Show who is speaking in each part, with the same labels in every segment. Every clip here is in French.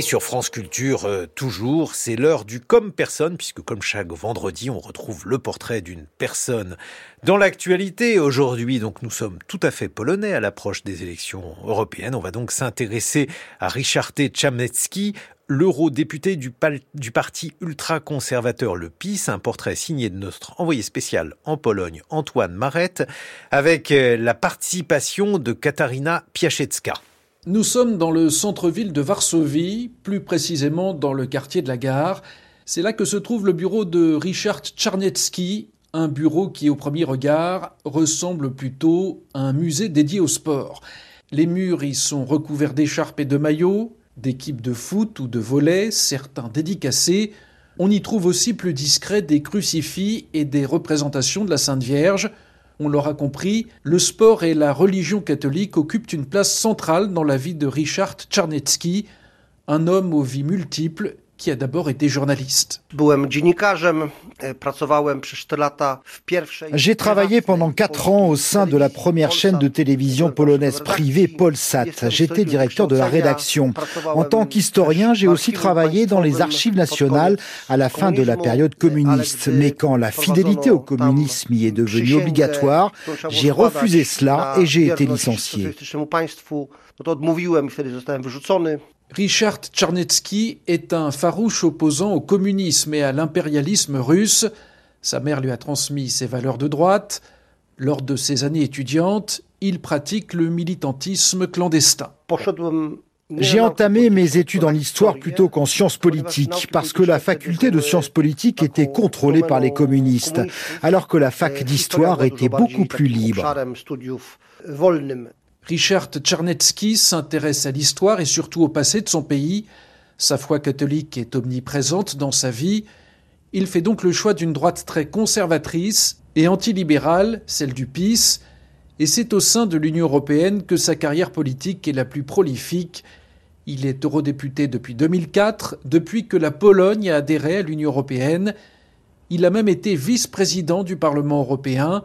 Speaker 1: Et sur France Culture, euh, toujours, c'est l'heure du comme personne, puisque comme chaque vendredi, on retrouve le portrait d'une personne dans l'actualité. Aujourd'hui, donc, nous sommes tout à fait polonais à l'approche des élections européennes. On va donc s'intéresser à Richard T. L'eurodéputé du, parti ultra-conservateur Le PIS, un portrait signé de notre envoyé spécial en Pologne, Antoine Marette, avec euh, la participation de Katarina Piaszecka.
Speaker 2: Nous sommes dans le centre-ville de Varsovie, plus précisément dans le quartier de la gare. C'est là que se trouve le bureau de Richard Czarnecki, un bureau qui au premier regard ressemble plutôt à un musée dédié au sport. Les murs y sont recouverts d'écharpes et de maillots, d'équipes de foot ou de volley, certains dédicacés. On y trouve aussi plus discret des crucifix et des représentations de la Sainte Vierge. On l'aura compris, le sport et la religion catholique occupent une place centrale dans la vie de Richard Czarnecki, un homme aux vies multiples qui a d'abord été journaliste.
Speaker 3: E, J'ai travaillé pendant quatre ans au sein de la première chaîne de télévision polonaise privée Polsat. J'étais directeur de la rédaction. En tant qu'historien, j'ai aussi travaillé dans les archives nationales à la fin de la période communiste. Mais quand la fidélité au communisme y est devenue obligatoire, j'ai refusé cela et j'ai été licencié.
Speaker 2: Richard Tcharnetsky est un farouche opposant au communisme et à l'impérialisme russe. Sa mère lui a transmis ses valeurs de droite. Lors de ses années étudiantes, il pratique le militantisme clandestin.
Speaker 3: J'ai entamé mes études en histoire plutôt qu'en sciences politiques, parce que la faculté de sciences politiques était contrôlée par les communistes, alors que la fac d'histoire était beaucoup plus libre.
Speaker 2: Richard Tchernetsky s'intéresse à l'histoire et surtout au passé de son pays. Sa foi catholique est omniprésente dans sa vie. Il fait donc le choix d'une droite très conservatrice et antilibérale, celle du PIS, et c'est au sein de l'Union européenne que sa carrière politique est la plus prolifique. Il est eurodéputé depuis 2004, depuis que la Pologne a adhéré à l'Union européenne. Il a même été vice-président du Parlement européen.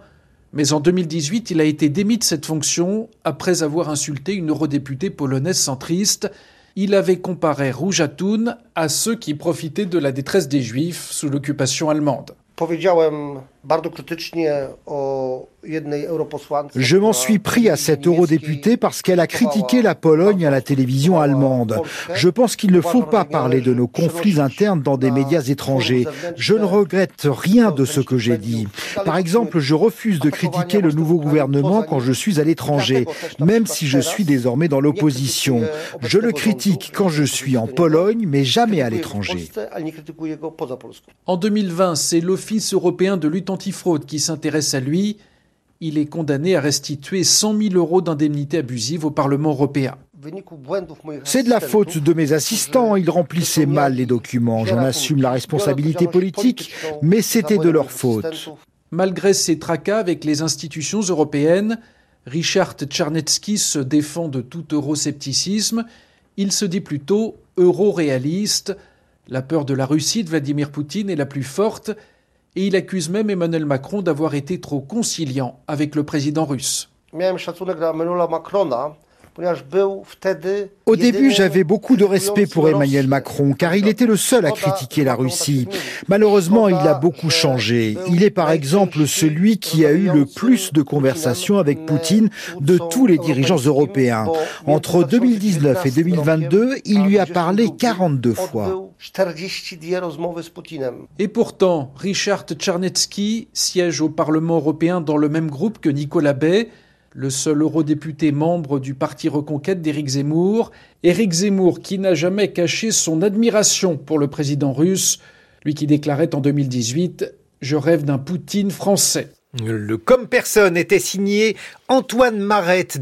Speaker 2: Mais en 2018, il a été démis de cette fonction après avoir insulté une eurodéputée polonaise centriste. Il avait comparé Rouge à ceux qui profitaient de la détresse des Juifs sous l'occupation allemande.
Speaker 3: Je m'en suis pris à cette eurodéputée parce qu'elle a critiqué la Pologne à la télévision allemande. Je pense qu'il ne faut pas parler de nos conflits internes dans des médias étrangers. Je ne regrette rien de ce que j'ai dit. Par exemple, je refuse de critiquer le nouveau gouvernement quand je suis à l'étranger, même si je suis désormais dans l'opposition. Je le critique quand je suis en Pologne, mais jamais à l'étranger.
Speaker 2: En 2020, c'est l'Office européen de lutte antifraude qui s'intéresse à lui il est condamné à restituer 100 000 euros d'indemnité abusive au Parlement européen.
Speaker 3: C'est de la faute de mes assistants, ils remplissaient mal les documents. J'en assume la responsabilité politique, mais c'était de leur faute.
Speaker 2: Malgré ses tracas avec les institutions européennes, Richard Tcharnetsky se défend de tout euroscepticisme. Il se dit plutôt euro-réaliste. La peur de la Russie de Vladimir Poutine est la plus forte et il accuse même Emmanuel Macron d'avoir été trop conciliant avec le président russe.
Speaker 3: Au début, j'avais beaucoup de respect pour Emmanuel Macron, car il était le seul à critiquer la Russie. Malheureusement, il a beaucoup changé. Il est par exemple celui qui a eu le plus de conversations avec Poutine de tous les dirigeants européens. Entre 2019 et 2022, il lui a parlé 42 fois.
Speaker 2: Et pourtant, Richard Tcharnetsky siège au Parlement européen dans le même groupe que Nicolas Bay, le seul eurodéputé membre du parti Reconquête d'Éric Zemmour. Éric Zemmour qui n'a jamais caché son admiration pour le président russe, lui qui déclarait en 2018 Je rêve d'un Poutine français.
Speaker 1: Le comme personne était signé Antoine Marette.